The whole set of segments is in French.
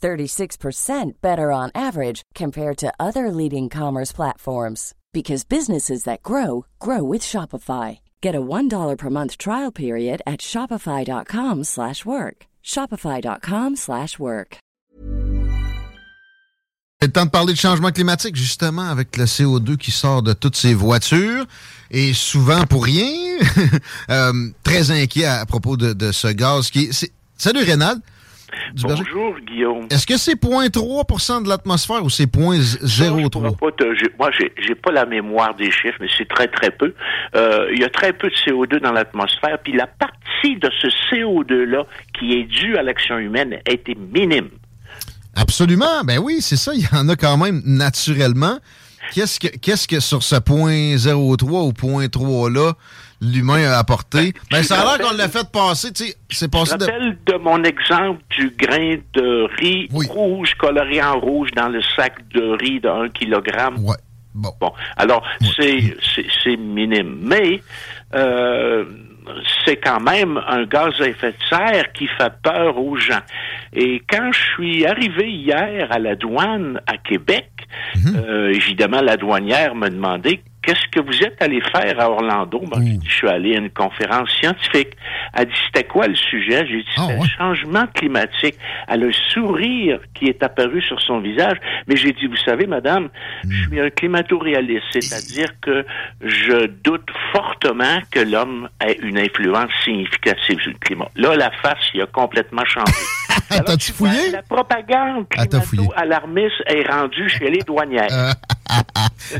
36% better on average compared to other leading commerce platforms because businesses that grow grow with Shopify. Get a $1 per month trial period at shopify.com/work. shopify.com/work. C'est le temps de parler de changement climatique, justement, avec le CO2 qui sort de toutes ces voitures, et souvent pour rien. Euh, très inquiet à, propos de, de, ce gaz qui. Salut, Rénal. Bonjour, Guillaume. Est-ce que c'est 0.3% de l'atmosphère ou c'est 0.03? Moi, j'ai pas la mémoire des chiffres, mais c'est très, très peu. Euh, il y a très peu de CO2 dans l'atmosphère, puis la partie de ce CO2-là qui est due à l'action humaine a été minime. Absolument. Ben oui, c'est ça. Il y en a quand même naturellement. Qu'est-ce que, qu'est-ce que sur ce point 03 ou point 3 là, l'humain a apporté? Ben, ben ça a l'air qu'on l'a fait passer, tu sais, c'est passé je rappelle de... mon exemple du grain de riz rouge coloré en rouge dans le sac de riz de 1 kg. Ouais. Bon. bon. Alors, c'est, c'est, c'est minime. Mais, euh, c'est quand même un gaz à effet de serre qui fait peur aux gens. Et quand je suis arrivé hier à la douane à Québec, mhm. euh, évidemment, la douanière m'a demandé Qu'est-ce que vous êtes allé faire à Orlando? Ben, je suis allé à une conférence scientifique. Elle dit, c'était quoi le sujet? J'ai dit, ah, c'était le changement climatique. Elle a un sourire qui est apparu sur son visage. Mais j'ai dit, vous savez, madame, je hmm. suis un climato-réaliste, c'est-à-dire que je doute fortement que l'homme ait une influence significative sur le climat. Là, la face, il a complètement changé. T'as-tu fouillé? La propagande ah, climato-alarmiste est rendue chez les douanières.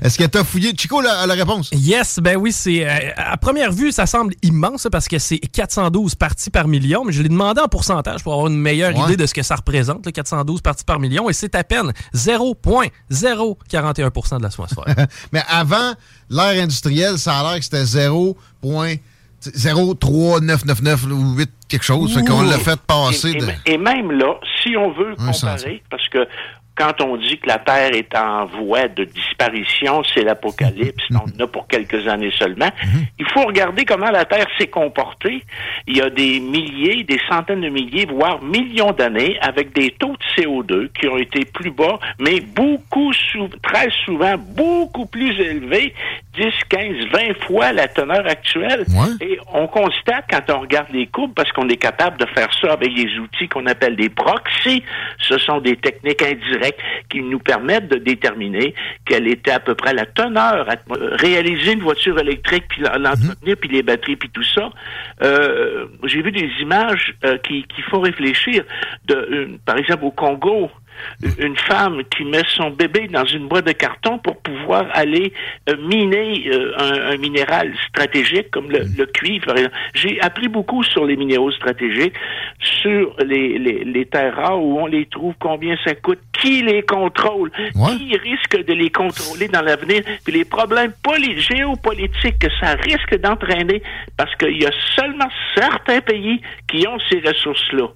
Est-ce que t'as fouillé? Chico, la, la, réponse? Yes, ben oui, c'est. Euh, à première vue, ça semble immense parce que c'est 412 parties par million, mais je l'ai demandé en pourcentage pour avoir une meilleure idée de ce que ça représente, le 412 parties par million, et c'est à peine 0,041% de l'atmosphère. mais avant l'ère industrielle, ça a l'air que c'était 0,03999 ou 8 quelque chose. Fait qu'on l'a fait passer. Et, et, même là, si on veut comparer, parce que quand on dit que la Terre est en voie de disparition, c'est l'apocalypse, on en a pour quelques années seulement. Il faut regarder comment la Terre s'est comportée. Il y a des milliers, des centaines de milliers, voire millions d'années, avec des taux de CO2 qui ont été plus bas, mais beaucoup, très souvent, beaucoup plus élevés, 10, 15, 20 fois la teneur actuelle. Et on constate quand on regarde les courbes, parce qu'on est capable de faire ça avec des outils qu'on appelle des proxys, ce sont des techniques indirectes qui nous permettent de déterminer quelle était à peu près la teneur, réaliser une voiture électrique, puis l'entretenir, puis les batteries, puis tout ça. Euh, j'ai vu des images euh, qui, qui font réfléchir. De, par exemple, au Congo, une femme qui met son bébé dans une boîte de carton pour pouvoir aller euh, miner euh, un, minéral stratégique comme le, le cuivre. J'ai appris beaucoup sur les minéraux stratégiques, sur les, les, les, terres rares, où on les trouve, combien ça coûte, qui les contrôle, qui risque de les contrôler dans l'avenir, puis les problèmes géopolitiques que ça risque d'entraîner, parce qu'il y a seulement certains pays qui ont ces ressources-là.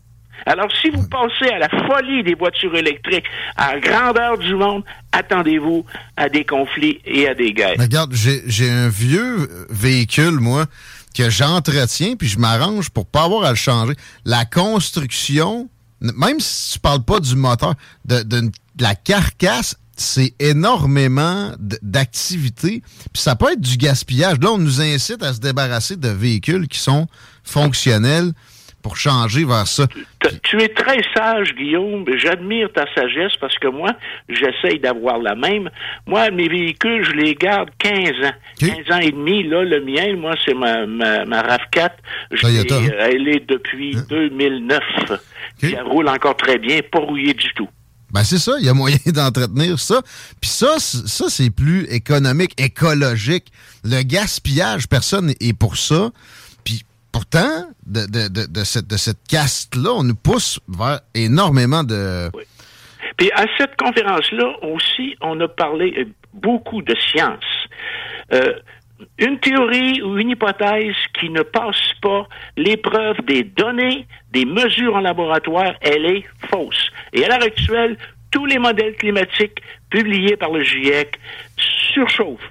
Alors, si vous passez à la folie des voitures électriques à grandeur du monde, attendez-vous à des conflits et à des guerres. regarde, j'ai un vieux véhicule, moi, que j'entretiens, puis je m'arrange pour pas avoir à le changer. La construction, même si tu parles pas du moteur, de, la carcasse, c'est énormément d'activités. Puis ça peut être du gaspillage. Là, on nous incite à se débarrasser de véhicules qui sont fonctionnels pour changer vers ça. Tu, es très sage, Guillaume. J'admire ta sagesse parce que moi, j'essaye d'avoir la même. Moi, mes véhicules, je les garde 15 ans. 15 ans et demi. Là, le mien, moi, c'est ma, ma, ma RAV4. elle est depuis 2009. Hein? elle roule encore très bien, pas rouillée du tout. Ben c'est ça, il y a moyen d'entretenir ça. Puis ça, ça c'est plus économique, écologique. Le gaspillage, personne n'est pour ça. Pourtant, de, de, de, cette, de cette caste-là, on nous pousse vers énormément de... Oui. Puis à cette conférence-là aussi, on a parlé beaucoup de science. Euh, une théorie ou une hypothèse qui ne passe pas l'épreuve des données, des mesures en laboratoire, elle est fausse. Et à l'heure actuelle, tous les modèles climatiques publiés par le GIEC surchauffent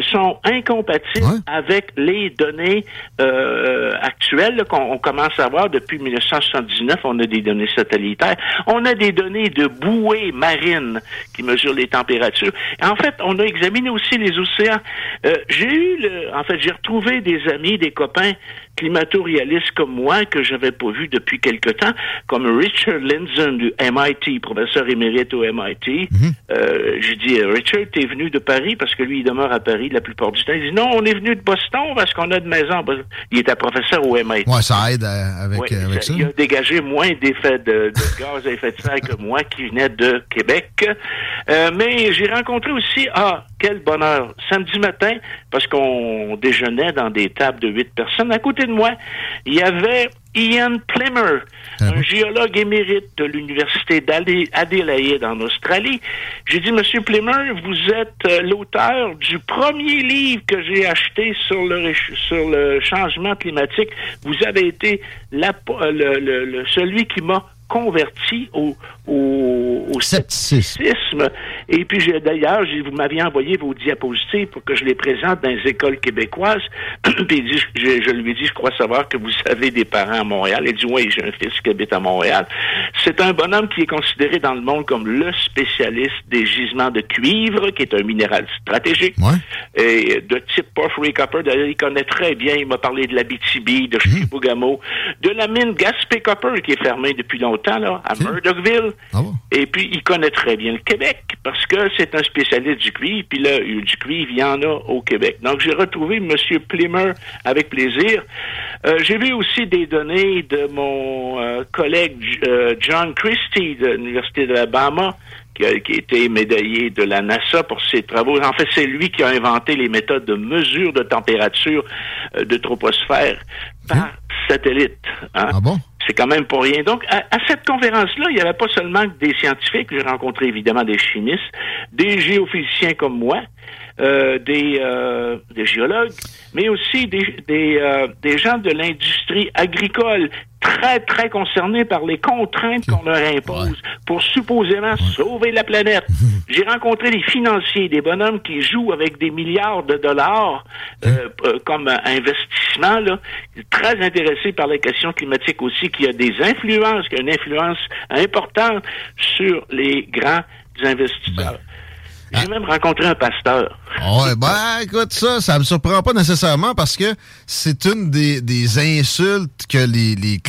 sont incompatibles avec les données euh, actuelles qu'on commence à avoir depuis 1979. On a des données satellitaires. On a des données de bouées marines qui mesurent les températures. en fait, on a examiné aussi les océans. Euh, j'ai eu, le, en fait, j'ai retrouvé des amis, des copains climato-réalistes comme moi que j'avais pas vu depuis quelque temps, comme Richard Lindzen du MIT, professeur émérite au MIT. Mhm. euh, j'ai dit, euh, Richard, t'es venu de Paris? Parce que lui, il demeure à Paris la plupart du temps. Il dit, non, on est venu de Boston parce qu'on a de maison. Il était professeur au MIT. Ouais, ça aide euh, avec, euh, avec ça, Il a dégagé moins d'effets de, de gaz à effet de serre que moi qui venais de Québec. mais j'ai rencontré aussi, ah, quel bonheur, samedi matin, parce qu'on déjeunait dans des tables de huit personnes. À côté de moi, il y avait Ian Plimmer, ah un géologue émérite de l'Université d'Adélaïde en Australie. J'ai dit, Monsieur Plimmer, vous êtes euh, l'auteur du premier livre que j'ai acheté sur le, sur le changement climatique. Vous avez été la, le, celui qui m'a converti au, au, scepticisme. Et puis, d'ailleurs, vous m'aviez envoyé vos diapositives pour que je les présente dans les écoles québécoises. puis dit, je, lui ai dit, je crois savoir que vous avez des parents à Montréal. Il dit, oui, j'ai un fils qui habite à Montréal. C'est un bonhomme qui est considéré dans le monde comme le spécialiste des gisements de cuivre, qui est un minéral stratégique. Et de type porphyry copper, d'ailleurs, il connaît très bien. Il m'a parlé de la BTB, de mmh. Chibougamau, de la mine Gaspé Copper, qui est fermée depuis longtemps, là, à Murdochville. Ah et puis, il connaît très bien le Québec parce que c'est un spécialiste du cuivre. Puis là, du cuivre, il y en a au Québec. Donc, j'ai retrouvé M. Plimer avec plaisir. Euh, j'ai vu aussi des données de mon euh, collègue euh, John Christie de l'Université de l'Alabama qui a, été médaillé de la NASA pour ses travaux. En fait, c'est lui qui a inventé les méthodes de mesure de température de troposphère par hein? satellite. Hein. Ah bon? C'est quand même pour rien. Donc, à, cette conférence-là, il n'y avait pas seulement des scientifiques, j'ai rencontré évidemment des chimistes, des géophysiciens comme moi, euh, des, euh, des géologues, mais aussi des, des, euh, des gens de l'industrie agricole très, très concernés par les contraintes qu'on leur impose pour supposément sauver la planète. J'ai rencontré des financiers, des bonhommes qui jouent avec des milliards de dollars euh, comme investissement, là, très intéressés par la question climatique aussi, qui a des influences, qui a une influence importante sur les grands investisseurs. Ben, j'ai même rencontré un pasteur. Ouais, ben, écoute, ça, ça me surprend pas nécessairement parce que c'est une des, des, insultes que les, les,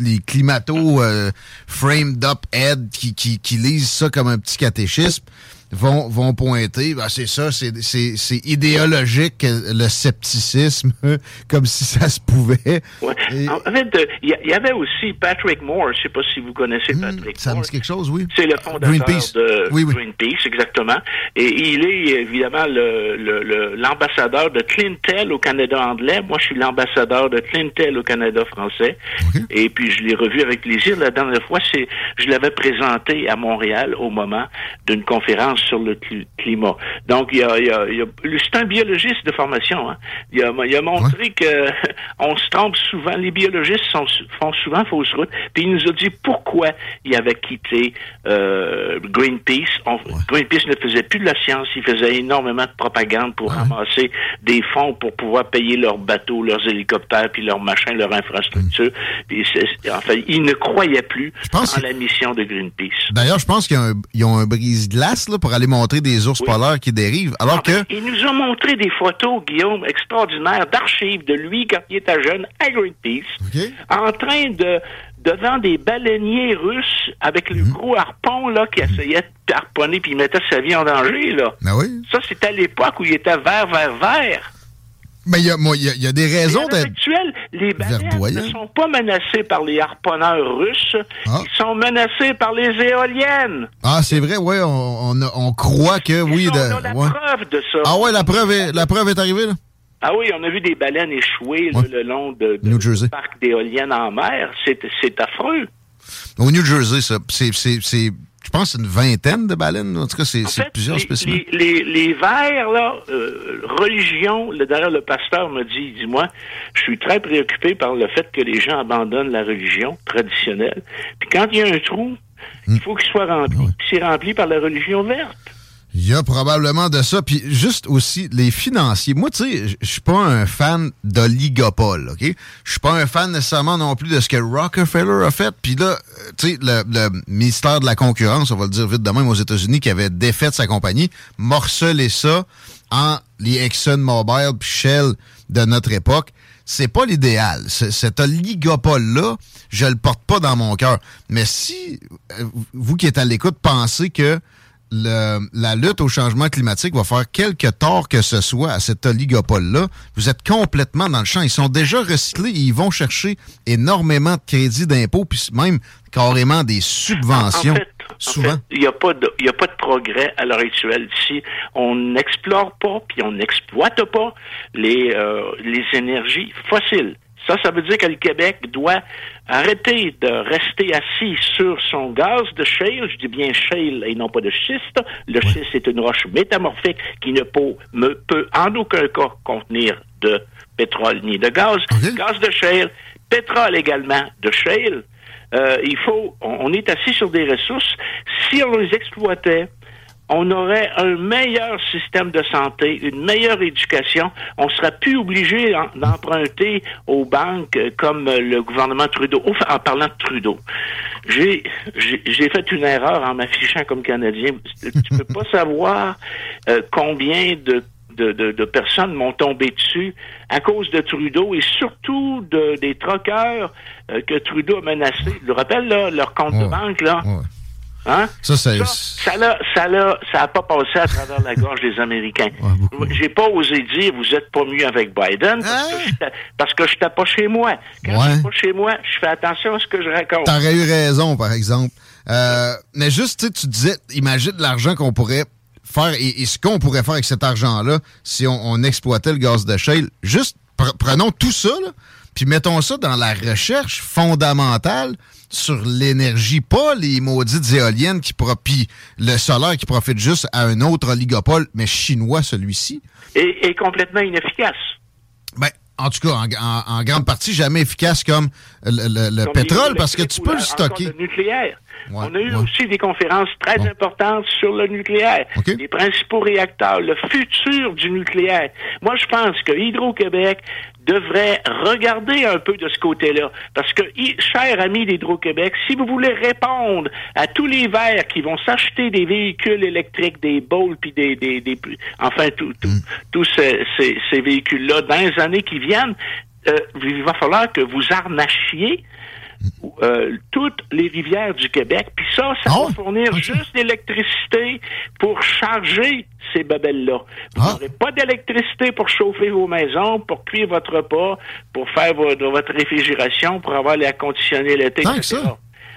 les climato euh, framed up head qui, qui, qui lisent ça comme un petit catéchisme vont, vont pointer. Ben, c'est ça, c'est idéologique, le scepticisme, comme si ça se pouvait. Ouais. En fait, euh, il y, avait aussi Patrick Moore, je sais pas si vous connaissez hmm, Patrick ça Moore. Ça me dit quelque chose, oui. C'est le fondateur de Greenpeace, exactement. Et il est évidemment l'ambassadeur le, de Clintel au Canada anglais. Moi, je suis l'ambassadeur de Clintel au Canada français. Et puis, je l'ai revu avec plaisir. La dernière fois, c'est je l'avais présenté à Montréal au moment d'une conférence sur le climat. Donc, il y a, il y a, c'est un biologiste de formation. Hein. Il, a, il a montré que on se trompe souvent. Les biologistes sont, font souvent fausse route. Puis il nous a dit pourquoi il avait quitté euh, Greenpeace. Greenpeace ne faisait plus de la science. Il faisait énormément de propagande pour ramasser des fonds pour pouvoir payer leurs bateaux, leurs hélicoptères, puis leurs machins, leurs infrastructures. Mm. Puis enfin, il ne croyait plus en la mission de Greenpeace. D'ailleurs, je pense qu'ils ont un, brise-glace pour aller montrer des ours polaires qui dérivent. Alors ah, que. Il nous a montré des photos, Guillaume, extraordinaires, d'archives de lui quand il était jeune à Greenpeace, en train de devant des baleiniers russes avec le mhm. gros harpon là qui essayait de harponner puis il mettait sa vie en danger là. Ben oui. Ça c'était à l'époque où il était vert vert vert. Mais il y, y, a des raisons d'être. Les baleines ne sont pas menacées par les harponneurs russes, ah. ils sont menacés par les éoliennes. Ah, c'est vrai, oui, on, on, croit que oui. On a la preuve de ça. Ah ouais, la preuve est, la preuve est arrivée, là? Ah oui, on a vu des baleines échouer le long de, de New parc d'éoliennes en mer. C'est affreux. Au New Jersey, ça, c'est je pense, une vingtaine de baleines. En tout cas, c'est plusieurs spécimens. Les, les, vers, là, euh, religion, d'ailleurs, le pasteur me dit, dis-moi, je suis très préoccupé par le fait que les gens abandonnent la religion traditionnelle. Puis quand il y a un trou, il hmm. faut qu'il soit rempli. c'est rempli par la religion verte. Il y a probablement de ça. Puis juste aussi, les financiers. Moi, tu sais, je suis pas un fan d'oligopole, OK? Je suis pas un fan nécessairement non plus de ce que Rockefeller a fait. Puis là, tu sais, le, ministère de la Concurrence, on va le dire vite de même aux États-Unis, qui avait défait sa compagnie, morcelé ça en les ExxonMobil puis Shell de notre époque. C'est pas l'idéal. Cet oligopole-là, je le porte pas dans mon cœur. Mais si euh, vous qui êtes à l'écoute pensez que la lutte au changement climatique va faire quelque tort que ce soit à cet oligopole-là, vous êtes complètement dans le champ. Ils sont déjà recyclés et ils vont chercher énormément de crédits d'impôt, puis même carrément des subventions. souvent. Il n'y a, pas de, a pas de progrès à l'heure actuelle. Si on n'explore pas, puis on n'exploite pas les, euh, les énergies fossiles, ça, ça veut dire que le Québec doit arrêter de rester assis sur son gaz de shale, je dis bien shale et non pas de schiste. Le schiste est une roche métamorphique qui ne peut, en aucun cas contenir de pétrole ni de gaz. Gaz de shale, pétrole également de shale. Euh, il faut, on est assis sur des ressources. Si on les exploitait, on aurait un meilleur système de santé, une meilleure éducation. On serait plus obligé d'emprunter aux banques comme le gouvernement Trudeau. en parlant de Trudeau, j'ai j'ai fait une erreur en m'affichant comme Canadien. Tu peux pas savoir euh, combien de de, personnes m'ont tombé dessus à cause de Trudeau et surtout de, des troqueurs euh, que Trudeau a menacés. Je le rappelle, là, leur compte de banque, là? Hein? Ça, ça, ça, n'a ça, ça, pas passé à travers la gorge des Américains. J'ai pas osé dire vous êtes pas mieux avec Biden parce que je n'étais pas chez moi. Quand je suis pas chez moi, je fais attention à ce que je raconte. T'aurais eu raison, par exemple. Euh, mais juste, tu disais, imagine l'argent qu'on pourrait faire et, ce qu'on pourrait faire avec cet argent-là si on, exploitait le gaz de shale. Juste, prenons tout ça, puis mettons ça dans la recherche fondamentale sur l'énergie, pas les maudites éoliennes qui puis le solaire qui profite juste à un autre oligopole, mais chinois celui-ci. Et, complètement inefficace. Ben, en tout cas, en, grande partie, jamais efficace comme le, pétrole, parce que tu peux le stocker. Le nucléaire. On a eu aussi des conférences très importantes sur le nucléaire, les principaux réacteurs, le futur du nucléaire. Moi, je pense que Hydro-Québec devrait regarder un peu de ce côté-là. Parce que, cher ami d'Hydro-Québec, si vous voulez répondre à tous les verts qui vont s'acheter des véhicules électriques, des bowls, puis des, des, des, enfin, tous mm. ces, ces, ces véhicules-là dans les années qui viennent, euh, il va falloir que vous arnachiez euh, toutes les rivières du Québec. Puis ça, ça ah va fournir juste l'électricité pour charger ces babelles-là. Vous ah. n'aurez pas d'électricité pour chauffer vos maisons, pour cuire votre repas, pour faire votre, réfrigération, pour avoir l'air conditionné l'été, etc.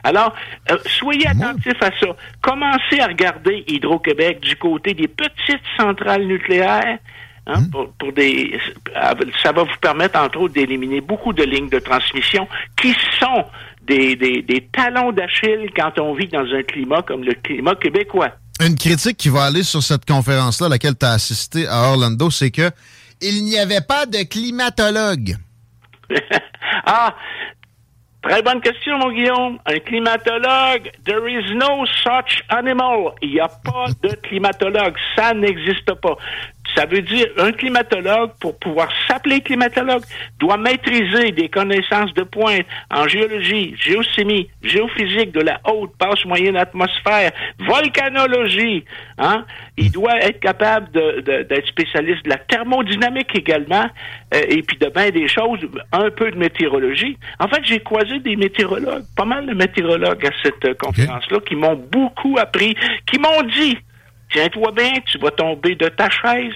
Alors, euh, soyez attentifs à ça. Commencez à regarder Hydro-Québec du côté des petites centrales nucléaires Hein, hmm. pour, des, ça va vous permettre, entre autres, d'éliminer beaucoup de lignes de transmission qui sont des, des, talons d'Achille quand on vit dans un climat comme le climat québécois. Une critique qui va aller sur cette conférence-là, à laquelle tu as assisté à Orlando, c'est que il n'y avait pas de climatologue. ah, Très bonne question, mon Guillaume. Un climatologue, there is no such animal. Il n'y a pas de climatologue. Ça n'existe pas Ça veut dire un climatologue, pour pouvoir s'appeler climatologue, doit maîtriser des connaissances de pointe en géologie, géochimie, géophysique de la haute, passe moyenne atmosphère, volcanologie. Hein? Il doit être capable d'être spécialiste de la thermodynamique également, euh, et puis de bien des choses, un peu de météorologie. En fait, j'ai croisé des météorologues, pas mal de météorologues à cette euh, conférence-là, qui m'ont beaucoup appris, qui m'ont dit Tiens-toi bien, tu vas tomber de ta chaise.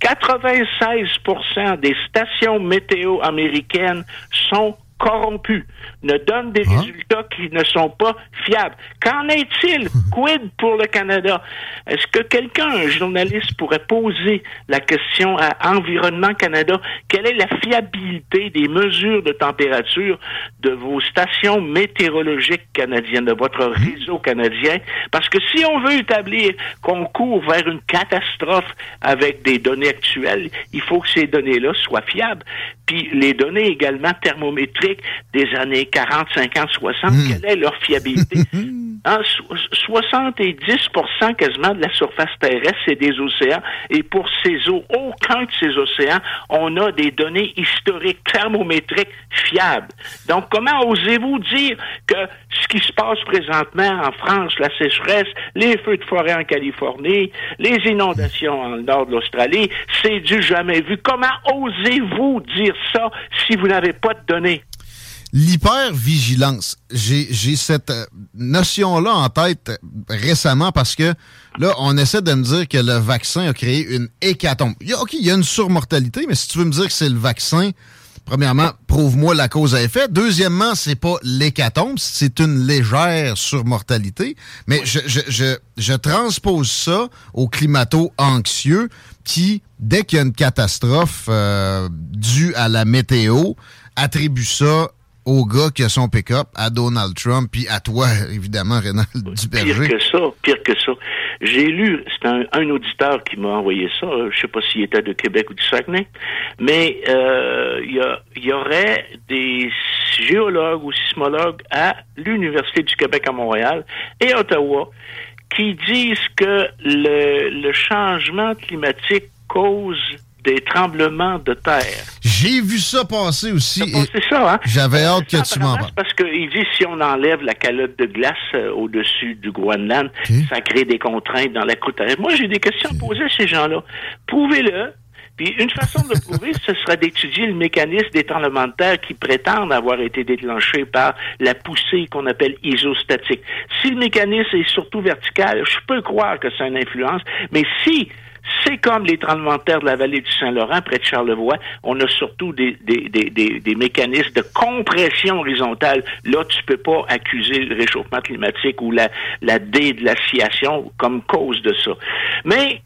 96% des stations météo américaines sont corrompues, ne donnent des hein? résultats qui ne sont pas fiables. Qu'en est-il? Quid pour le Canada? Est-ce que quelqu'un, un journaliste, pourrait poser la question à Environnement Canada? Quelle est la fiabilité des mesures de température de vos stations météorologiques canadiennes, de votre hein? réseau canadien? Parce que si on veut établir qu'on court vers une catastrophe avec des données actuelles, il faut que ces données-là soient fiables. Puis les données également thermométriques des années 40, 50, 60, quelle est leur fiabilité? 70% hein, quasiment de la surface terrestre, c'est des océans. Et pour ces eaux, aucun de ces océans, on a des données historiques, thermométriques fiables. Donc, comment osez-vous dire que ce qui se passe présentement en France, la sécheresse, les feux de forêt en Californie, les inondations en nord de l'Australie, c'est du jamais vu? Comment osez-vous dire ça si vous n'avez pas de données? L'hypervigilance, j'ai cette euh, notion-là en tête récemment parce que là, on essaie de me dire que le vaccin a créé une hécatombe. OK, il y a une surmortalité, mais si tu veux me dire que c'est le vaccin, premièrement, prouve-moi la cause à effet. Deuxièmement, c'est pas l'hécatombe, c'est une légère surmortalité. Mais je, je, je, je transpose ça au climato-anxieux qui, dès qu'il y a une catastrophe euh, due à la météo, attribue ça au gars qui a son pick-up, à Donald Trump, puis à toi, évidemment, Rénal Duberger. Pire que ça, pire que ça. J'ai lu, c'est un, auditeur qui m'a envoyé ça, euh, je sais pas s'il était de Québec ou du Saguenay, mais euh, il y, y, aurait des géologues ou sismologues à l'Université du Québec à Montréal et Ottawa qui disent que le, le changement climatique cause des tremblements de terre. J'ai vu ça passer aussi. C'est ça, hein? J'avais hâte que tu m'en parles. Parce qu'il dit si on enlève la calotte de glace euh, au-dessus du Groenland, ça crée des contraintes dans la croûte terrestre. Moi, j'ai des questions à poser à ces gens-là. Prouvez-le. Puis une façon de le prouver, ce sera d'étudier le mécanisme des tremblements de terre qui prétendent avoir été déclenchés par la poussée qu'on appelle isostatique. Si le mécanisme est surtout vertical, je peux croire que c'est une influence, mais si c'est comme les tremblements de terre de la vallée du Saint-Laurent, près de Charlevoix. On a surtout des, des, des, des, mécanismes de compression horizontale. Là, tu peux pas accuser le réchauffement climatique ou la, la dédlaciation comme cause de ça. Mais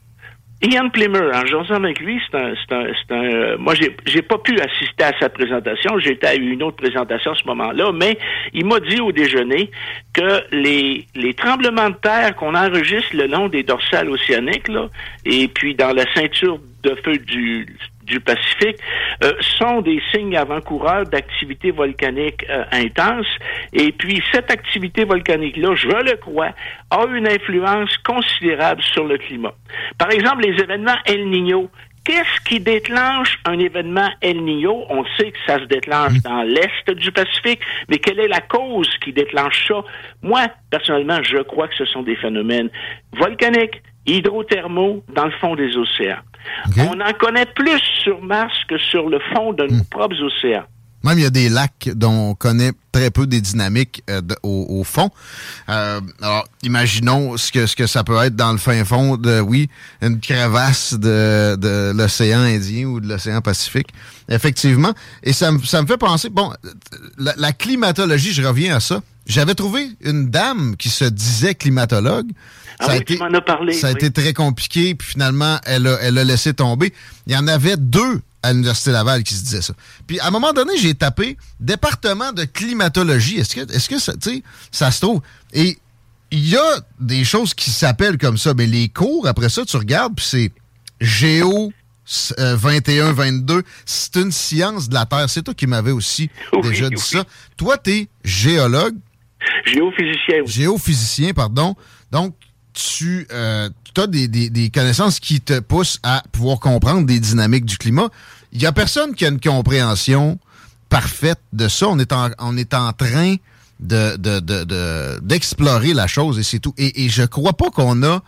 Ian Plimmer, en jasant avec lui, c'est un, un, un, euh, moi j'ai, j'ai pas pu assister à sa présentation, j'étais à une autre présentation à ce moment-là, mais il m'a dit au déjeuner que les, les tremblements de terre qu'on enregistre le long des dorsales océaniques, là, et puis dans la ceinture de feu du, du Pacifique euh, sont des signes avant-coureurs d'activité volcanique euh, intense. Et puis, cette activité volcanique-là, je le crois, a une influence considérable sur le climat. Par exemple, les événements El Niño. Qu'est-ce qui déclenche un événement El Niño? On sait que ça se déclenche mmh. dans l'est du Pacifique, mais quelle est la cause qui déclenche ça? Moi, personnellement, je crois que ce sont des phénomènes volcaniques, hydrothermaux dans le fond des océans. On en connaît plus sur Mars que sur le fond de nos hmm. propres océans. Même il y a des lacs dont on connaît très peu des dynamiques euh, au, fond. Euh, alors, imaginons ce que, ce que ça peut être dans le fin fond de, oui, une crevasse de, de l'océan Indien ou de l'océan Pacifique. Effectivement. Et ça, ça me fait penser, bon, la, la climatologie, je reviens à ça. J'avais trouvé une dame qui se disait climatologue. Ah ça a été, parlé, Ça a été très compliqué, puis finalement, elle a, elle a laissé tomber. Il y en avait deux à l'Université Laval qui se disaient ça. Puis à un moment donné, j'ai tapé département de climatologie. Est-ce que, est-ce que ça, ça se trouve? Et il y a des choses qui s'appellent comme ça, mais les cours, après ça, tu regardes, puis c'est géo 21, 22, c'est une science de la Terre. C'est toi qui m'avais aussi déjà dit ça. Toi, tu es géologue. Géophysicien. Géophysicien, pardon. Donc, tu, euh, as des, connaissances qui te poussent à pouvoir comprendre des dynamiques du climat. Il n'y a personne qui a une compréhension parfaite de ça. On est en, on est en train de, d'explorer la chose et c'est tout. Et, et je crois pas qu'on a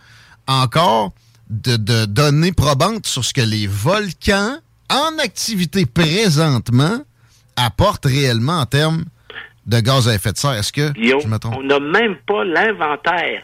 encore de, de données probantes sur ce que les volcans en activité présentement apportent réellement en termes de gaz à effet de serre. Est-ce que je me trompe? On n'a même pas l'inventaire.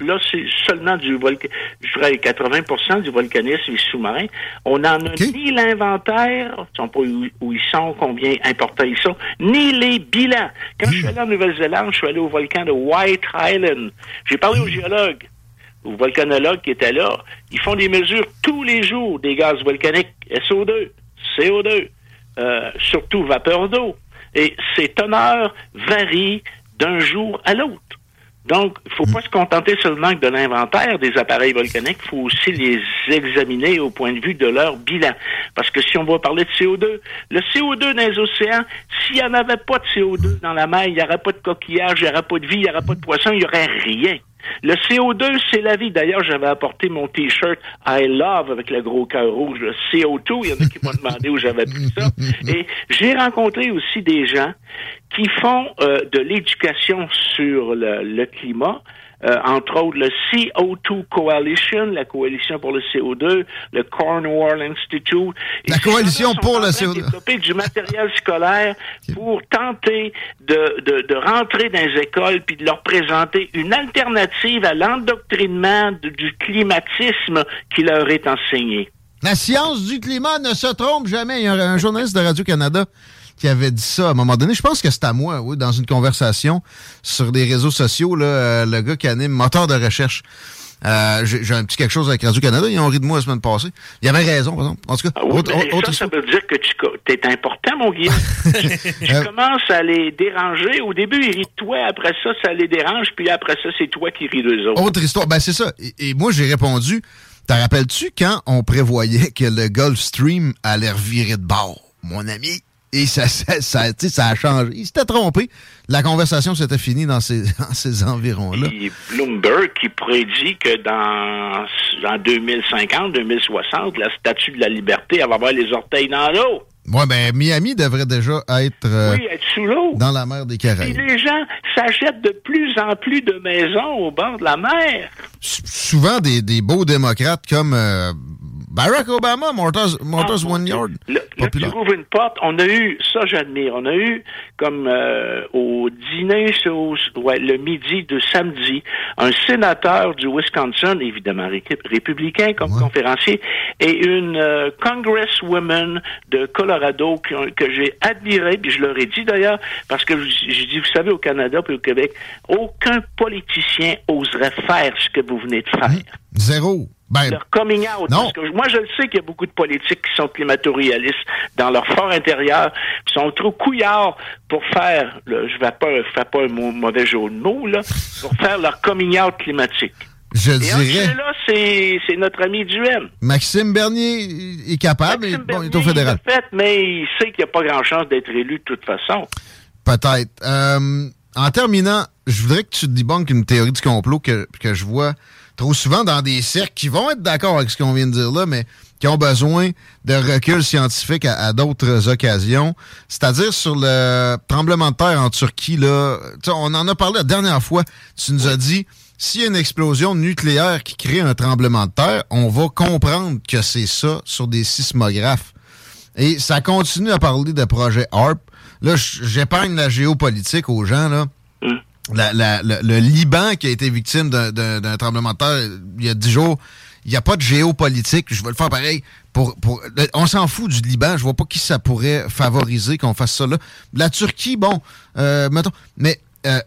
Là, c'est seulement du volcanisme, je dirais 80% du volcanisme sous-marin. On n'en a ni l'inventaire, ne sais pas où, ils sont, combien importants ils sont, ni les bilans. Quand je suis allé en Nouvelle-Zélande, je suis allé au volcan de White Island. J'ai parlé aux géologues, aux volcanologues qui étaient là. Ils font des mesures tous les jours des gaz volcaniques, SO2, CO2, euh, surtout vapeur d'eau. Et ces teneurs varient d'un jour à l'autre. Donc, il ne faut pas se contenter seulement de l'inventaire des appareils volcaniques, il faut aussi les examiner au point de vue de leur bilan. Parce que si on va parler de CO2, le CO2 dans les océans, s'il n'y en avait pas de CO2 dans la mer, il n'y aurait pas de coquillage, il n'y aurait pas de vie, il n'y aurait pas de poisson, il n'y aurait rien. Le CO2, c'est la vie. D'ailleurs, j'avais apporté mon T-shirt I Love avec le gros cœur rouge, le CO2. Il y en a qui m'ont demandé où j'avais pris ça. Et j'ai rencontré aussi des gens qui font euh, de l'éducation sur le climat euh, entre autres le CO2 Coalition, la coalition pour le CO2, le Cornwall Institute. La coalition pour le CO2. développer du matériel scolaire pour tenter de, de, de, rentrer dans les écoles puis de leur présenter une alternative à l'endoctrinement du climatisme qui leur est enseigné. La science du climat ne se trompe jamais. Il y a un journaliste de Radio-Canada qui avait dit ça à un moment donné. Je pense que c'est à moi, oui, dans une conversation sur des réseaux sociaux, là, euh, le gars qui anime moteur de recherche. Euh, j'ai un petit quelque chose avec Radio-Canada. Ils ont ri de moi la semaine passée. Il avait raison, par exemple. En tout cas, ah ça, ça veut dire que tu es important, mon Guillaume. tu, euh, commences à les déranger. Au début, ils rient de toi. Après ça, ça les dérange. Puis après ça, c'est toi qui ris d'eux autres. Autre histoire. Ben, c'est ça. Et, moi, j'ai répondu. T'en rappelles-tu quand on prévoyait que le Gulfstream allait revirer de bord? Mon ami, et ça, ça, ça, ça a changé. Il s'était trompé. La conversation s'était finie dans ces, dans ces environs-là. Bloomberg qui prédit que dans, en 2050, 2060, la statue de la liberté va avoir les orteils dans l'eau. Oui, ben Miami devrait déjà être, euh, oui, être sous l'eau. dans la mer des Caraïbes. Et les gens s'achètent de plus en plus de maisons au bord de la mer. souvent des, des beaux démocrates comme euh, Barack Obama, Mortars, Mortars ah, One Yard. Le, tu ouvres une porte. On a eu, ça j'admire, on a eu comme euh, au dîner au, ouais, le midi de samedi, un sénateur du Wisconsin, évidemment républicain comme conférencier, et une euh, congresswoman de Colorado que, que j'ai admiré, puis je leur ai dit d'ailleurs, parce que j'ai dit, vous savez, au Canada puis au Québec, aucun politicien oserait faire ce que vous venez de faire. Zéro. Ben, leur coming out. Parce que moi, je le sais qu'il y a beaucoup de politiques qui sont climato-réalistes dans leur fort intérieur, qui sont trop couillards pour faire, je je vais pas faire pas un mauvais jeu de mots, là, pour faire leur coming out climatique. Je Et dirais. là, c'est notre ami Duhem. Maxime Bernier est capable, Maxime bon, il est au fédéral. Il fait, mais il sait qu'il n'y a pas grand chance d'être élu de toute façon. Peut-être. Euh, en terminant, je voudrais que tu débunkes une théorie du complot que, que je vois trop souvent dans des cercles qui vont être d'accord avec ce qu'on vient de dire là, mais qui ont besoin de recul scientifique à, d'autres occasions. C'est-à-dire sur le tremblement de terre en Turquie, là, on en a parlé la dernière fois. Tu nous as dit, s'il y a une explosion nucléaire qui crée un tremblement de terre, on va comprendre que c'est ça sur des sismographes. Et ça continue à parler de projet HARP. Là, j'épargne la géopolitique aux gens, là. Le Liban qui a été victime d'un tremblement de terre il y a dix jours, il n'y a pas de géopolitique. Je vais le faire pareil. Pour, pour, on s'en fout du Liban. Je vois pas qui ça pourrait favoriser qu'on fasse ça là. La Turquie, bon, euh, mettons, mais euh,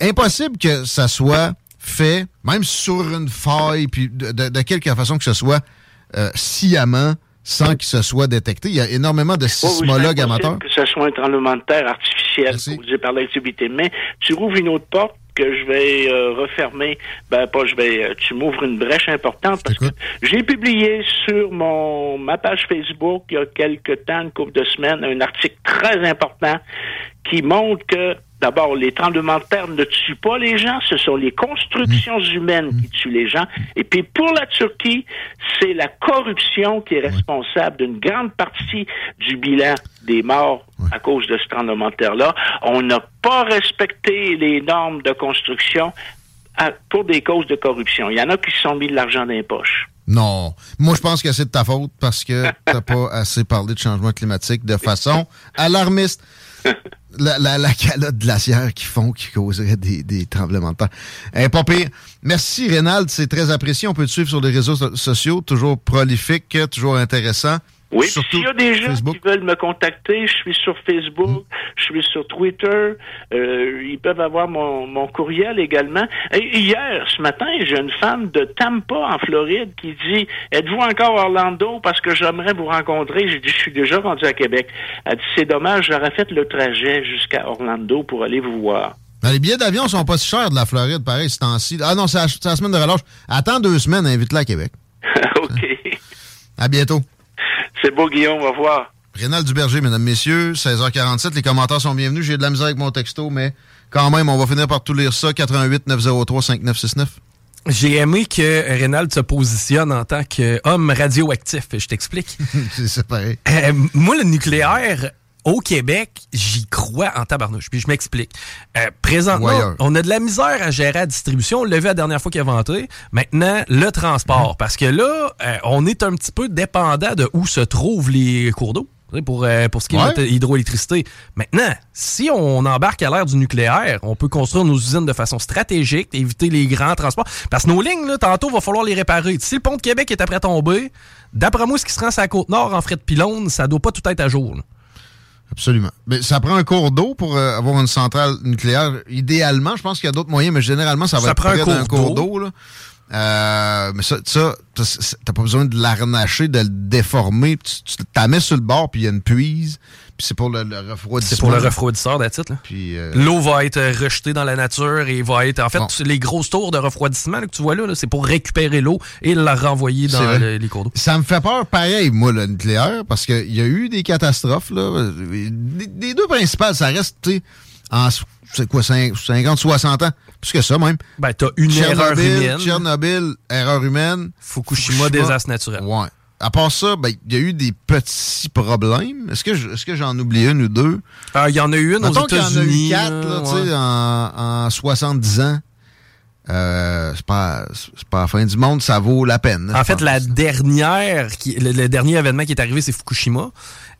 impossible que ça soit fait, même sur une faille, puis de, quelque façon que ce soit euh, sciemment, sans qu'il se soit détecté. Il y a énormément de sismologues amateurs. Que ce soit un tremblement de terre artificiel causé par l'activité. Mais tu rouvres une autre porte que je vais euh, refermer, ben pas je vais, euh, tu m'ouvres une brèche importante parce que j'ai publié sur mon ma page Facebook il y a quelques temps, une couple de semaines, un article très important qui montre que D'abord, les tremblements de terre ne tuent pas les gens, ce sont les constructions mmh. humaines qui tuent les gens. Et puis pour la Turquie, c'est la corruption qui est responsable d'une grande partie du bilan des morts à cause de ce tremblement de terre-là. On n'a pas respecté les normes de construction pour des causes de corruption. Il y en a qui se sont mis de l'argent dans les poches. Non. Moi, je pense que c'est de ta faute parce que t'as pas assez parlé de changement climatique de façon alarmiste. La, la, la, calotte glaciaire qui font, qui causerait des, des tremblements de terre. Eh. Merci, Rénald. C'est très apprécié. On peut te suivre sur les réseaux sociaux. Toujours prolifique, toujours intéressant. Oui, s'il y a des gens qui veulent me contacter, je suis sur Facebook, je suis sur Twitter, euh, ils peuvent avoir mon, mon courriel également. Et hier, ce matin, j'ai une femme de Tampa, en Floride, qui dit Êtes-vous encore à Orlando? Parce que j'aimerais vous rencontrer J'ai dit Je suis déjà rendu à Québec. Elle dit C'est dommage, j'aurais fait le trajet jusqu'à Orlando pour aller vous voir. Ben, les billets d'avion sont pas si chers de la Floride, pareil, ce temps-ci. Ah non, c'est la, la, semaine de relâche. Attends deux semaines, invite-la à Québec. OK. À bientôt. C'est beau, Guillaume. Au revoir. Rénal Duberger, mesdames, messieurs, 16h47. Les commentaires sont bienvenus. J'ai de la misère avec mon texto, mais quand même, on va finir par tout lire ça. 88 903 5969. J'ai aimé que Rénal se positionne en tant qu'homme radioactif. Je t'explique. C'est pareil. Euh, moi, le nucléaire, au Québec, j'y crois en tabarnouche. Puis je m'explique. Euh, présentement, on a de la misère à gérer la distribution. On l'a vu la dernière fois qu'il a vanté. Maintenant, le transport. Mhm. Parce que là, euh, on est un petit peu dépendant de où se trouvent les cours d'eau. Pour, euh, pour ce qui est de l'hydroélectricité. Maintenant, si on embarque à l'ère du nucléaire, on peut construire nos usines de façon stratégique, éviter les grands transports. Parce que nos lignes, là, tantôt, il va falloir les réparer. Si le pont de Québec est après tomber, d'après moi, ce qui se rend sur la côte nord en frais de pylône, ça doit pas tout être à jour. Absolument. Mais ça prend un cours d'eau pour euh, avoir une centrale nucléaire. Idéalement, je pense qu'il y a d'autres moyens, mais généralement, ça va être près d'un cours d'eau. Euh, mais ça, ça t'as pas besoin de l'arnacher, de le déformer. Tu, tu la mets sur le bord, puis il y a une puise. Puis c'est pour le, refroidisseur. C'est pour le refroidisseur. Euh, L'eau va être rejetée dans la nature et va être. En fait, les grosses tours de refroidissement que tu vois là, c'est pour récupérer l'eau et la renvoyer dans les cours d'eau. Ça me fait peur pareil, moi, le nucléaire, parce qu'il y a eu des catastrophes, là. Les, deux principales, ça reste, tu sais, en c'est quoi, 50, 60 ans? Plus que ça, même. Ben, t'as une erreur humaine. Tchernobyl, erreur humaine. Fukushima, désastre naturel. Ouais. À part ça, ben, il y a eu des petits problèmes. Est-ce que, est-ce que j'en oublie une ou deux? Ah, il y en a eu une aux États-Unis. Il y en a eu quatre, là, tu sais, en, en 70 ans. Euh, c'est pas c'est pas la fin du monde, ça vaut la peine. En fait, la dernière, qui, le, dernier événement qui est arrivé, c'est Fukushima.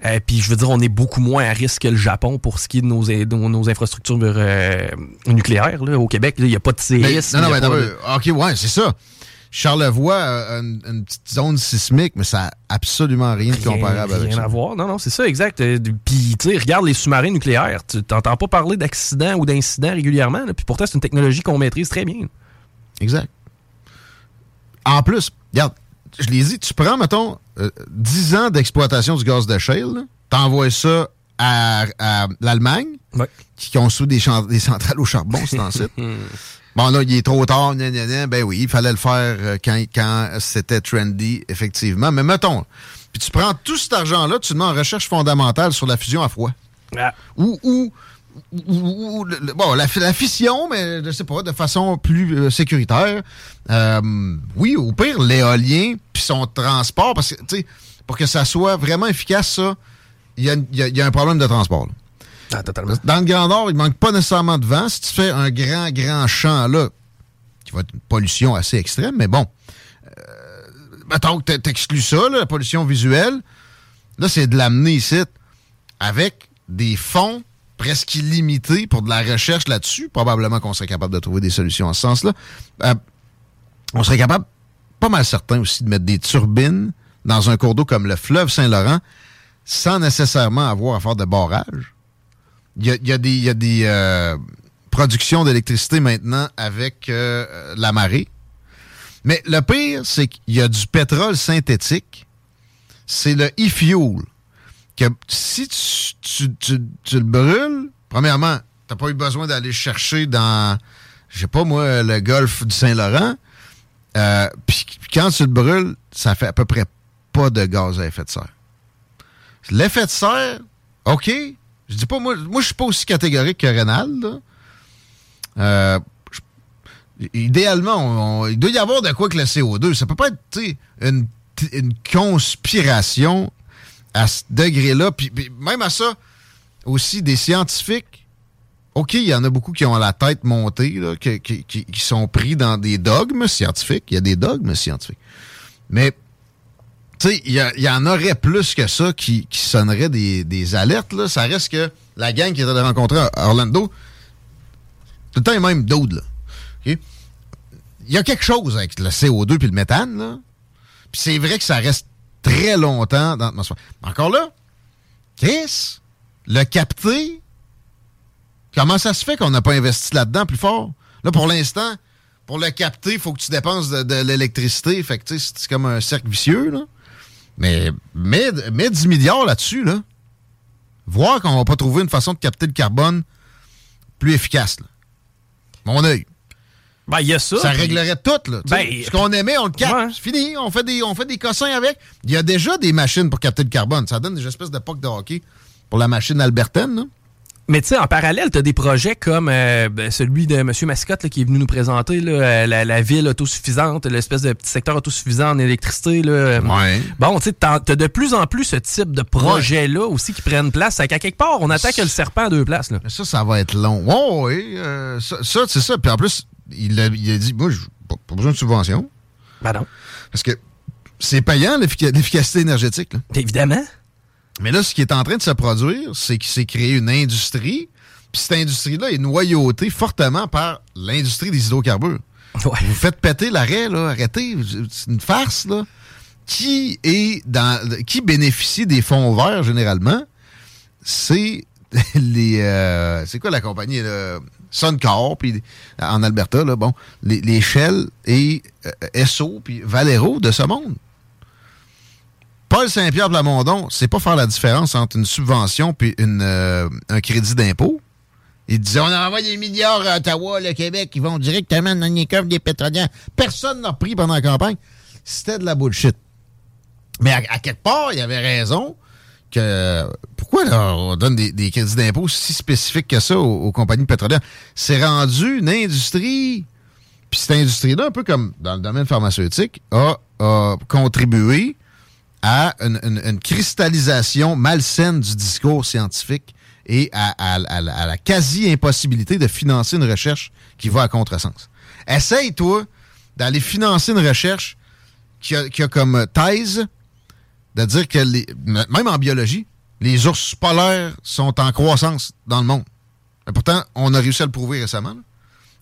Euh, puis je veux dire, on est beaucoup moins à risque que le Japon pour ce qui est de nos, nos, infrastructures euh, nucléaires. Là. Au Québec, il n'y a pas de séisme. non, non, mais OK, ouais, c'est ça. Charlevoix a une, une, petite zone sismique, mais ça n'a absolument rien de comparable avec ça. Rien à voir. Non, non, c'est ça, exact. Euh, puis, tu sais, regarde les sous-marins nucléaires. Tu n'entends pas parler d'accidents ou d'incidents régulièrement. Puis pourtant, c'est une technologie qu'on maîtrise très bien. Exact. En plus, regarde, je l'ai dit, tu prends, mettons, 10 euh, ans d'exploitation du gaz de shale, t'envoies ça à, l'Allemagne, qui construit des, des, centrales au charbon, c'est en site. Bon, là, il est trop tard, ben oui, il fallait le faire euh, quand, quand c'était trendy, effectivement. Mais mettons, puis tu prends tout cet argent-là, tu te mets en recherche fondamentale sur la fusion à froid. Ah. Ou, ou bon, la, fission, mais je sais pas, de façon plus euh, sécuritaire. Euh, oui, au pire, l'éolien, puis son transport, parce que, tu sais, pour que ça soit vraiment efficace, ça, il y, a, un problème de transport. Ah. Dans le Grand Nord, il manque pas nécessairement de vent. Si tu fais un grand, grand champ, là, qui va être une pollution assez extrême, mais bon, euh, mettons que t'exclus ça, la pollution visuelle, là, c'est de l'amener ici avec des fonds presque illimités pour de la recherche là-dessus. Probablement qu'on serait capable de trouver des solutions en ce sens-là. Euh, on serait capable, pas mal certain aussi, de mettre des turbines dans un cours d'eau comme le fleuve Saint-Laurent sans nécessairement avoir à faire de barrage. Il y a, des, euh, productions d'électricité maintenant avec euh, la marée. Mais le pire, c'est qu'il y a du pétrole synthétique. C'est le e-fuel que si tu, le brûles, premièrement, t'as pas eu besoin d'aller chercher dans, je sais pas moi, le golfe du Saint-Laurent. Euh, puis quand tu le brûles, ça fait à peu près pas de gaz à effet de serre. L'effet de serre, OK. Je dis pas, moi, moi je suis pas aussi catégorique que Rénal. Euh, idéalement, il doit y avoir de quoi que le CO2. Ça peut pas être une, une conspiration à ce degré-là, puis, même à ça, aussi des scientifiques, OK, il y en a beaucoup qui ont la tête montée, qui, sont pris dans des dogmes scientifiques. Il y a des dogmes scientifiques. Mais, tu sais, il y, en aurait plus que ça qui, qui sonneraient des, alertes. Là. Ça reste que la gang qui était rencontrée à Orlando, tout le temps, il même d'autres. Il y a quelque chose avec le CO2 puis le méthane. Là. Puis c'est vrai que ça reste très longtemps dans. Encore là, Chris, le capter, comment ça se fait qu'on n'a pas investi là-dedans plus fort? Là, pour l'instant, pour le capter, il faut que tu dépenses de, l'électricité. Fait que, c'est comme un cercle vicieux, là. Mais mets, 10 milliards là-dessus, là. Voir qu'on va pas trouver une façon de capter le carbone plus efficace, là. Mon œil. Ben, il y a ça. Ça réglerait tout, là. Ben, ce qu'on aimait, on le capte. C'est fini. On fait, des, on fait des cossins avec. Il y a déjà des machines pour capter le carbone. Ça donne des espèces de de hockey pour la machine albertaine, là. Mais tu sais, en parallèle, tu as des projets comme euh, ben, celui de M. Mascotte qui est venu nous présenter là, euh, la, ville autosuffisante, l'espèce de petit secteur autosuffisant en électricité. Là. Ouais. Bon, tu sais, tu as de plus en plus ce type de projets-là aussi qui prennent place. Qu'à quelque part, on attaque le serpent à deux places. Là. Ça, ça va être long. oui, euh, ça, ça c'est ça. Puis en plus, il a, dit, moi, je pas besoin de subvention. Ben non. Parce que c'est payant, l'efficacité énergétique. Évidemment. Mais là, ce qui est en train de se produire, c'est qu'il s'est créé une industrie, puis cette industrie-là est noyautée fortement par l'industrie des hydrocarbures. Vous faites péter l'arrêt, là, arrêtez, c'est une farce, là. Qui est dans, qui bénéficie des fonds verts généralement? C'est les, euh, c'est quoi la compagnie, là? Suncor, puis en Alberta, là, bon, les, Shell et Esso, euh, puis Valero de ce monde. Paul Saint-Pierre Plamondon, c'est pas faire la différence entre une subvention puis euh, un crédit d'impôt. Il disait, on envoie des milliards à Ottawa, le Québec, qui vont directement dans les coffres des pétroliers. Personne n'a pris pendant la campagne. C'était de la bullshit. Mais à, quelque part, il avait raison que pourquoi on donne des, crédits d'impôt si spécifiques que ça aux, compagnies pétrolières? C'est rendu une industrie. Puis cette industrie-là, un peu comme dans le domaine pharmaceutique, a, contribué à une, cristallisation malsaine du discours scientifique et à, la quasi-impossibilité de financer une recherche qui va à contresens. Essaye, toi, d'aller financer une recherche qui a, comme thèse de dire que, même en biologie, les ours polaires sont en croissance dans le monde. Et pourtant, on a réussi à le prouver récemment.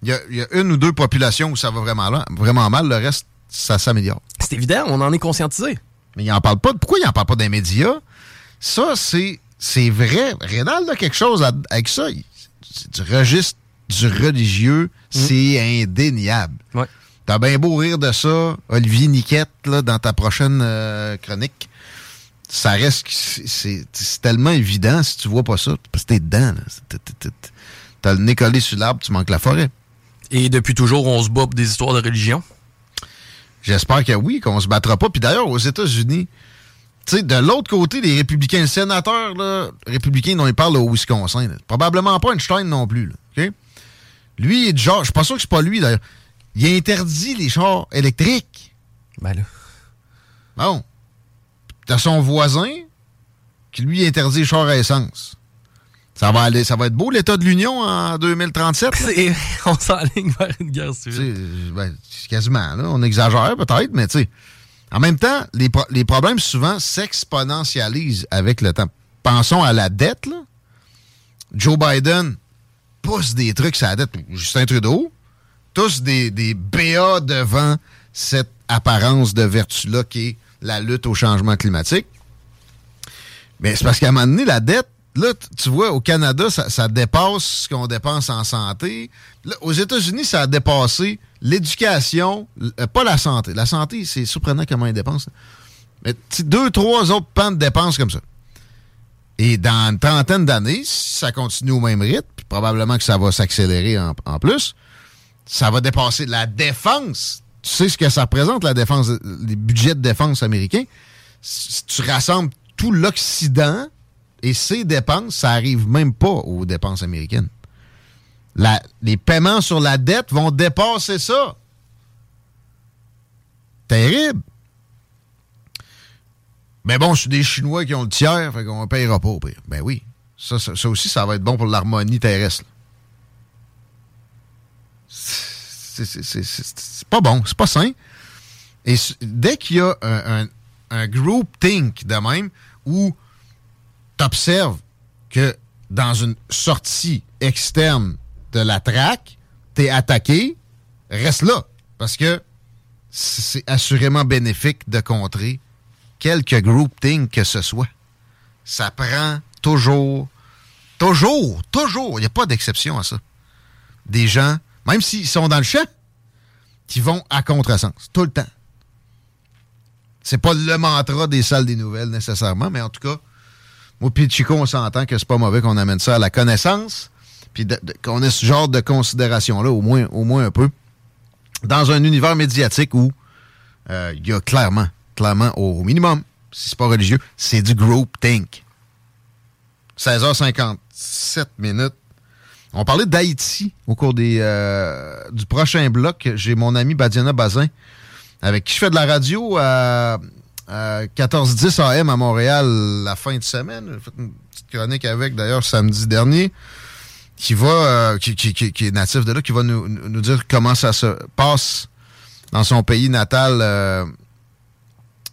Il y, a, une ou deux populations où ça va vraiment, vraiment mal, le reste, ça s'améliore. C'est évident, on en est conscientisé. Mais il n'en parle pas. Pourquoi il n'en parle pas des médias? Ça, c'est, c'est vrai. Rénal a quelque chose avec ça. C'est du registre du religieux, mm. c'est indéniable. Ouais. T'as bien beau rire de ça, Olivier Niquette, là, dans ta prochaine euh, chronique ça reste. C'est tellement évident si tu vois pas ça. Parce que t'es dedans. T'as le nez collé sur l'arbre, tu manques la forêt. Et depuis toujours, on se bat pour des histoires de religion? J'espère que oui, qu'on se battra pas. Puis d'ailleurs, aux États-Unis, tu sais, de l'autre côté, les républicains, le sénateur là, républicain dont il parle au Wisconsin, probablement pas Einstein non plus. Là, Lui, il est du genre, je suis pas sûr que c'est pas lui d'ailleurs. Il interdit les chars électriques. Ben là. Bon. T'as son voisin qui lui interdit les chars à essence. Ça va aller, ça va être beau l'état de l'Union en 2037. on s'enligne vers une guerre civile. Ben, quasiment, là. On exagère peut-être, mais tu sais. En même temps, les, les problèmes souvent s'exponentialisent avec le temps. Pensons à la dette, là. Joe Biden pousse des trucs sur la dette. Justin Trudeau, tous des, des BA devant cette apparence de vertu-là qui est la lutte au changement climatique. Mais c'est parce qu'à un moment donné, la dette, là, tu vois, au Canada, ça, dépasse ce qu'on dépense en santé. aux États-Unis, ça a dépassé l'éducation, euh, pas la santé. La santé, c'est surprenant comment ils dépensent. Mais deux, trois autres pans de dépenses comme ça. Et dans une trentaine d'années, si ça continue au même rythme, puis probablement que ça va s'accélérer en, plus, ça va dépasser la défense. Tu sais ce que ça représente, la défense, les budgets de défense américains? Si tu rassembles tout l'Occident et ses dépenses, ça arrive même pas aux dépenses américaines. les paiements sur la dette vont dépasser ça. Terrible. Mais bon, c'est des Chinois qui ont le tiers, fait qu'on ne payera pas au. Ben oui. Ça, aussi, ça va être bon pour l'harmonie terrestre. C'est pas bon, c'est pas sain. Et dès qu'il y a un, un group think de même où tu observes que dans une sortie externe de la traque, tu es attaqué, reste là. Parce que c'est assurément bénéfique de contrer quelque groupthink que ce soit. Ça prend toujours, toujours, toujours, il n'y a pas d'exception à ça. Des gens, même s'ils sont dans le champ, qui vont à contresens, tout le temps. C'est pas le mantra des salles des nouvelles nécessairement, mais en tout cas, moi puis Chico, on s'entend que c'est pas mauvais qu'on amène ça à la connaissance, puis qu'on ait ce genre de considération-là, au moins, au moins un peu, dans un univers médiatique où euh, il y a clairement, clairement, au minimum, si c'est pas religieux, c'est du group think. 16h57 minutes. On parlait d'Haïti au cours des, euh, du prochain bloc. J'ai mon ami Badiana Bazin avec qui je fais de la radio à, 14-10 AM à Montréal la fin de semaine. J'ai fait une petite chronique avec, d'ailleurs, samedi dernier, qui va, euh, qui, est natif de là, qui va nous, dire comment ça se passe dans son pays natal euh,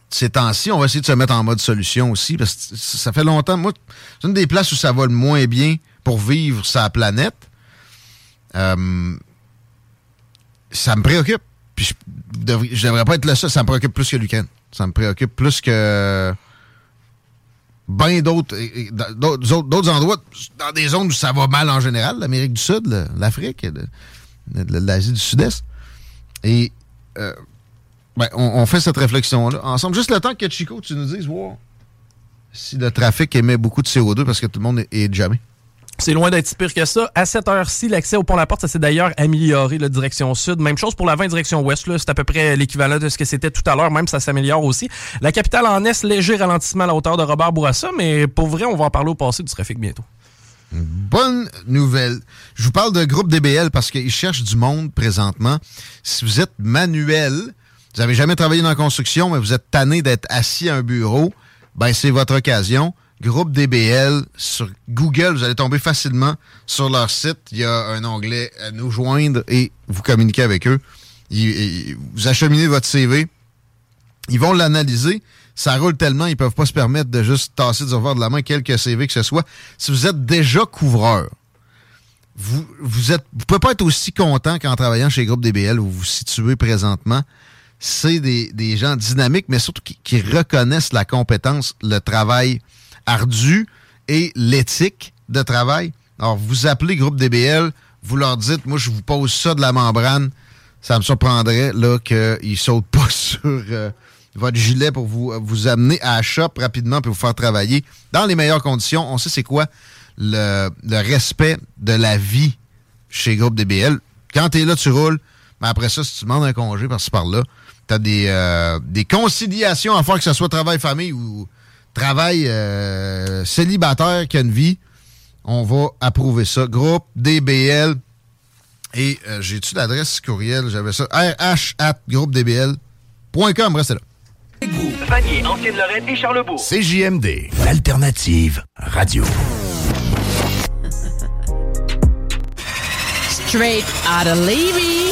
ces temps-ci. On va essayer de se mettre en mode solution aussi, parce que ça fait longtemps. Moi, c'est une des places où ça va le moins bien pour vivre sa planète. Euh, ça me préoccupe je, devrais pas être là ça. Ça me préoccupe plus que l'Ukraine. Ça me préoccupe plus que bien d'autres d'autres endroits, dans des zones où ça va mal en général, l'Amérique du Sud, l'Afrique, l'Asie du Sud-Est. Et euh, ben, on, fait cette réflexion-là ensemble. Juste le temps que Chico, tu nous dises si le trafic émet beaucoup de CO2 parce que tout le monde est, est jamais. C'est loin d'être pire que ça. À cette heure-ci, l'accès au pont La Porte, ça s'est d'ailleurs amélioré, la direction sud. Même chose pour la 20 direction ouest. C'est à peu près l'équivalent de ce que c'était tout à l'heure. Même ça s'améliore aussi. La capitale en est, léger ralentissement à la hauteur de Robert Bourassa, mais pour vrai, on va en parler au passé du trafic bientôt. Bonne nouvelle. Je vous parle de groupe DBL parce qu'ils cherchent du monde présentement. Si vous êtes manuel, vous n'avez jamais travaillé dans la construction, mais vous êtes tanné d'être assis à un bureau, ben c'est votre occasion groupe DBL sur Google. Vous allez tomber facilement sur leur site. Il y a un onglet à nous joindre et vous communiquez avec eux. vous acheminez votre CV. Ils vont l'analyser. Ça roule tellement, ils peuvent pas se permettre de juste tasser du revoir de la main quelques CV que ce soit. Si vous êtes déjà couvreur, vous vous vous pouvez pas être aussi content qu'en travaillant chez Groupe DBL où vous vous situez présentement. C'est des, gens dynamiques, mais surtout qui reconnaissent la compétence, le travail ardu et l'éthique de travail. Alors, vous appelez groupe DBL, vous leur dites, moi, je vous pose ça de la membrane. Ça me surprendrait là qu'ils ne sautent pas sur euh, votre gilet pour vous, vous amener à la rapidement pour vous faire travailler dans les meilleures conditions. On sait c'est quoi le, respect de la vie chez Groupe DBL. Quand tu es là, tu roules. Mais après ça, si tu demandes un congé par-ci par-là, tu as des, euh, des conciliations à que ce soit travail-famille ou travail euh, célibataire qui a une vie, on va approuver ça. Groupe DBL. Et euh, j'ai-tu l'adresse courriel? J'avais ça. rh at groupedbl.com. Restez là. Vanier, Ancienne-Lorraine et Charlebourg. CJMD, l'alternative radio. Straight out of Levy.